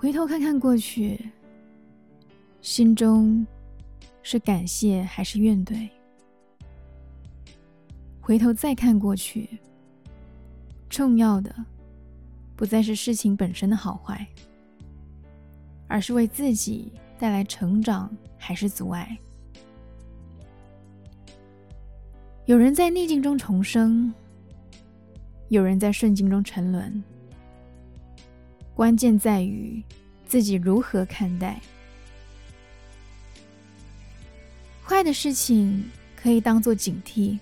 回头看看过去，心中是感谢还是怨怼？回头再看过去，重要的不再是事情本身的好坏，而是为自己带来成长还是阻碍？有人在逆境中重生，有人在顺境中沉沦。关键在于自己如何看待。坏的事情可以当做警惕，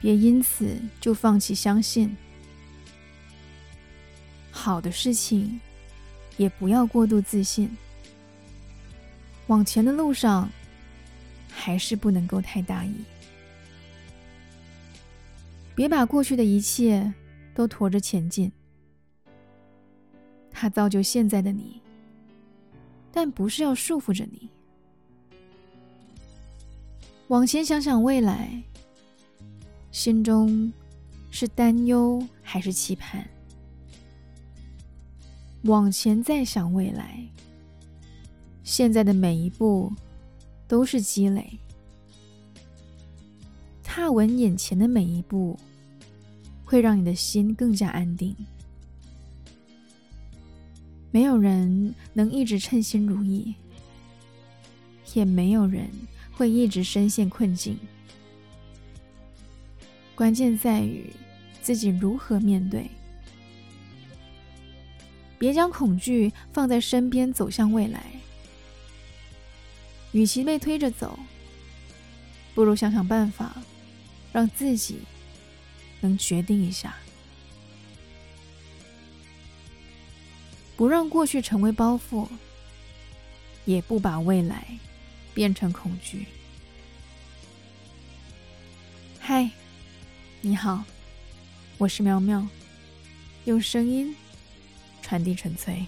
别因此就放弃相信；好的事情也不要过度自信。往前的路上，还是不能够太大意。别把过去的一切都驮着前进，它造就现在的你，但不是要束缚着你。往前想想未来，心中是担忧还是期盼？往前再想未来，现在的每一步都是积累，踏稳眼前的每一步。会让你的心更加安定。没有人能一直称心如意，也没有人会一直深陷困境。关键在于自己如何面对。别将恐惧放在身边，走向未来。与其被推着走，不如想想办法，让自己。能决定一下，不让过去成为包袱，也不把未来变成恐惧。嗨，你好，我是苗苗，用声音传递纯粹。